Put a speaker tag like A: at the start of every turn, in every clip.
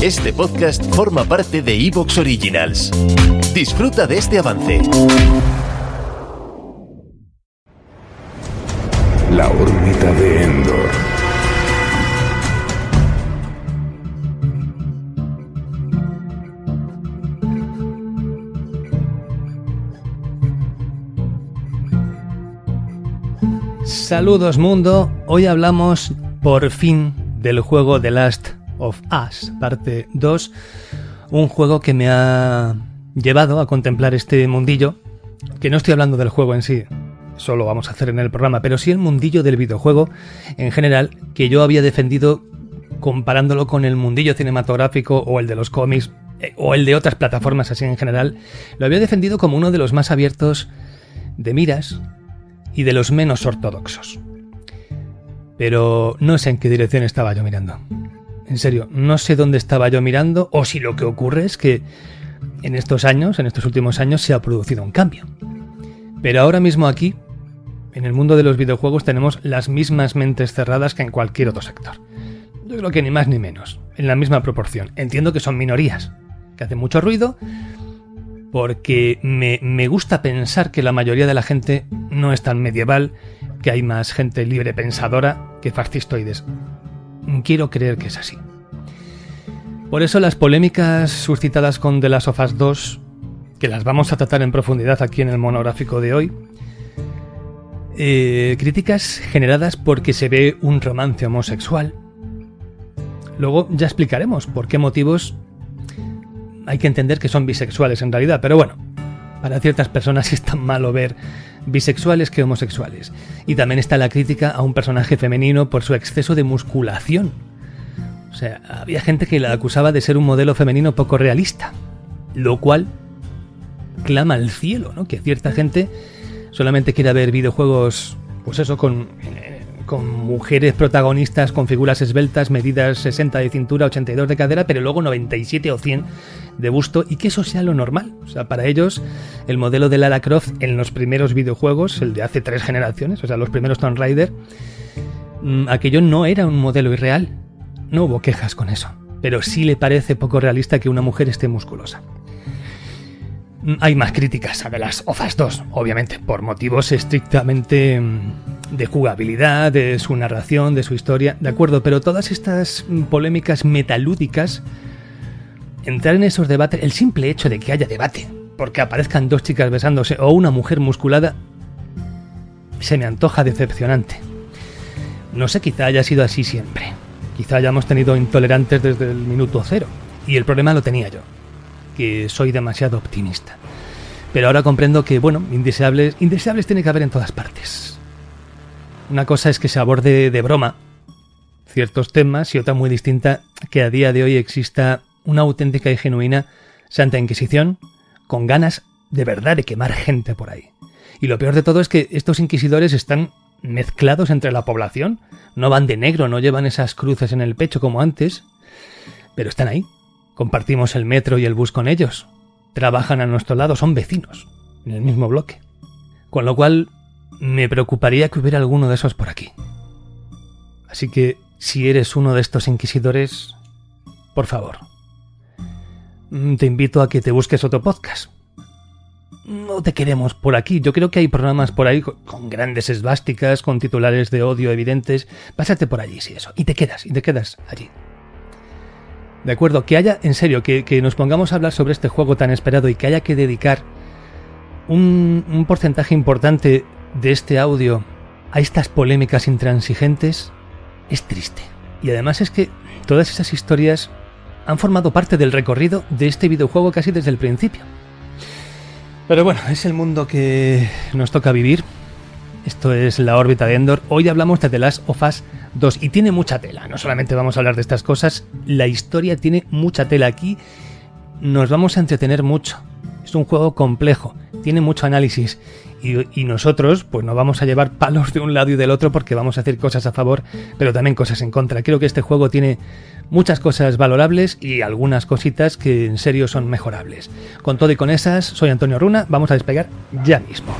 A: Este podcast forma parte de Evox Originals. Disfruta de este avance.
B: La órbita de Endor.
C: Saludos mundo, hoy hablamos por fin del juego The Last of Us, parte 2, un juego que me ha llevado a contemplar este mundillo, que no estoy hablando del juego en sí, eso lo vamos a hacer en el programa, pero sí el mundillo del videojuego en general, que yo había defendido comparándolo con el mundillo cinematográfico o el de los cómics eh, o el de otras plataformas así en general, lo había defendido como uno de los más abiertos de miras y de los menos ortodoxos. Pero no sé en qué dirección estaba yo mirando. En serio, no sé dónde estaba yo mirando o si lo que ocurre es que en estos años, en estos últimos años, se ha producido un cambio. Pero ahora mismo aquí, en el mundo de los videojuegos, tenemos las mismas mentes cerradas que en cualquier otro sector. Yo creo que ni más ni menos, en la misma proporción. Entiendo que son minorías, que hacen mucho ruido, porque me, gusta pensar que la mayoría de la gente no es tan medieval, que hay más gente libre pensadora que fascistoides. Quiero creer que es así. Por eso las polémicas suscitadas con The Last of Us 2, que las vamos a tratar en profundidad aquí en el monográfico de hoy, eh, críticas generadas porque se ve un romance homosexual. Luego ya explicaremos por qué motivos hay que entender que son bisexuales en realidad, pero bueno, para ciertas personas es tan malo ver bisexuales que homosexuales. Y también está la crítica a un personaje femenino por su exceso de musculación. Sea, había gente que la acusaba de ser un modelo femenino poco realista, lo cual clama al cielo, ¿no? Que cierta gente solamente quiera ver videojuegos, pues eso, con con mujeres protagonistas con figuras esbeltas, medidas 60 de cintura, 82 de cadera, pero luego 97 o 100 de busto y que eso sea lo normal. O sea, para ellos el modelo de Lara Croft en los primeros videojuegos, el de hace tres generaciones, o sea, los primeros Tomb Raider, mm, aquello no era un modelo irreal. No hubo quejas con eso. Pero sí le parece poco realista que una mujer esté musculosa. Mm, hay más críticas a de las OFAS 2, obviamente, por motivos estrictamente mm, de jugabilidad, de su narración, de su historia, de acuerdo, pero todas estas mm, polémicas metalúdicas, entrar en esos debates, el simple hecho de que haya debate, porque aparezcan dos chicas besándose o una mujer musculada, se me antoja decepcionante. No sé, quizá haya sido así siempre. Quizá hayamos tenido intolerantes desde el minuto cero. Y el problema lo tenía yo que soy demasiado optimista. Pero ahora comprendo que, bueno, indeseables, indeseables tiene que haber en todas partes. Una cosa es que se aborde de broma ciertos temas y otra muy distinta que a día de hoy exista una auténtica y genuina Santa Inquisición con ganas de verdad de quemar gente por ahí. Y lo peor de todo es que estos inquisidores están mezclados entre la población, no van de negro, no llevan esas cruces en el pecho como antes, pero están ahí, Compartimos el metro y el bus con ellos. Trabajan a nuestro lado, son vecinos, en el mismo bloque. Con lo cual, me preocuparía que hubiera alguno de esos por aquí. Así que, si eres uno de estos inquisidores, por favor, mm, te invito a que te busques otro podcast. No te queremos por aquí. Yo creo que hay programas por ahí con grandes esvásticas, con titulares de odio evidentes. Pásate por allí, si eso. Y te quedas, y te quedas allí. ¿De acuerdo? Que haya, en serio, que, nos pongamos a hablar sobre este juego tan esperado y que haya que dedicar un porcentaje importante de este audio a estas polémicas intransigentes, es triste. Y además es que todas esas historias han formado parte del recorrido de este videojuego casi desde el principio. Pero bueno, es el mundo que nos toca vivir. Esto es la órbita de Endor. Hoy hablamos de The Last of Us Dos, y tiene mucha tela, no solamente vamos a hablar de estas cosas, la historia tiene mucha tela aquí, nos vamos a entretener mucho. Es un juego complejo, tiene mucho análisis y, nosotros pues nos vamos a llevar palos de un lado y del otro porque vamos a hacer cosas a favor, pero también cosas en contra. Creo que este juego tiene muchas cosas valorables y algunas cositas que en serio son mejorables. Con todo y con esas, soy Antonio Runa, vamos a despegar ya mismo.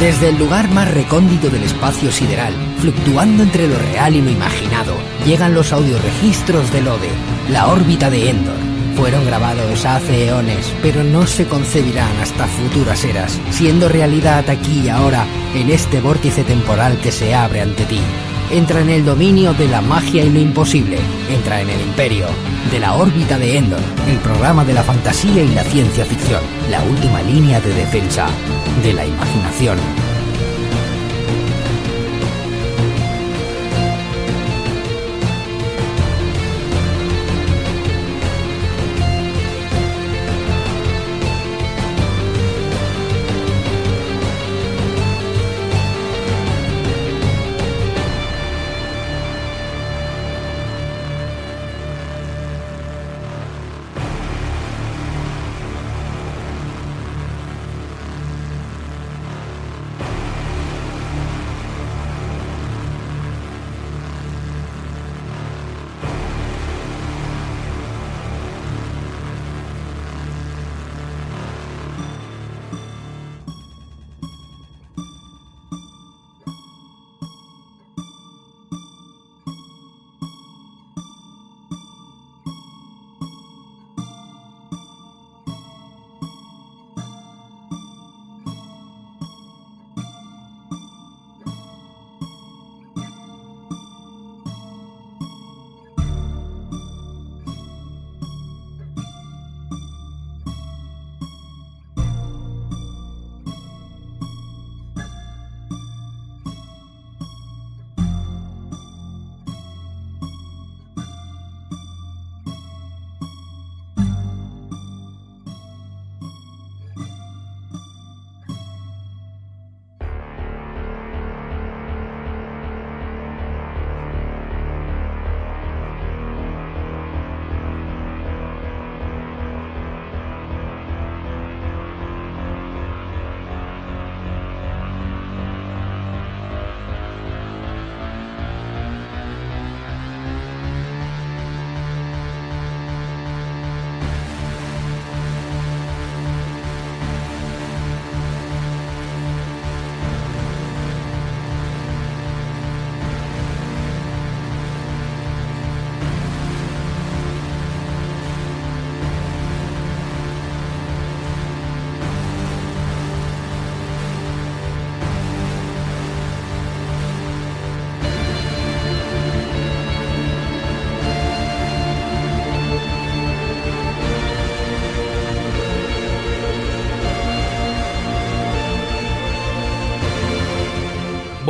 D: Desde el lugar más recóndito del espacio sideral, fluctuando entre lo real y lo imaginado, llegan los audioregistros del Ode, la órbita de Endor. Fueron grabados hace eones, pero no se concebirán hasta futuras eras, siendo realidad aquí y ahora en este vórtice temporal que se abre ante ti. Entra en el dominio de la magia y lo imposible. Entra en el imperio de la órbita de Endor, el programa de la fantasía y la ciencia ficción, la última línea de defensa de la imaginación.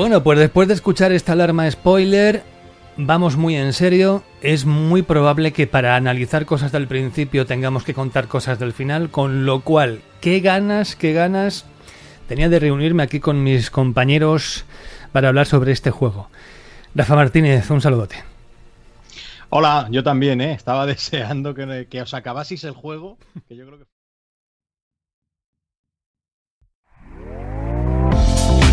C: Bueno, pues después de escuchar esta alarma spoiler, vamos muy en serio. Es muy probable que para analizar cosas del principio tengamos que contar cosas del final, con lo cual, qué ganas, qué ganas tenía de reunirme aquí con mis compañeros para hablar sobre este juego. Rafa Martínez, un saludote.
E: Hola, yo también, ¿eh? Estaba deseando que, os acabaseis el juego.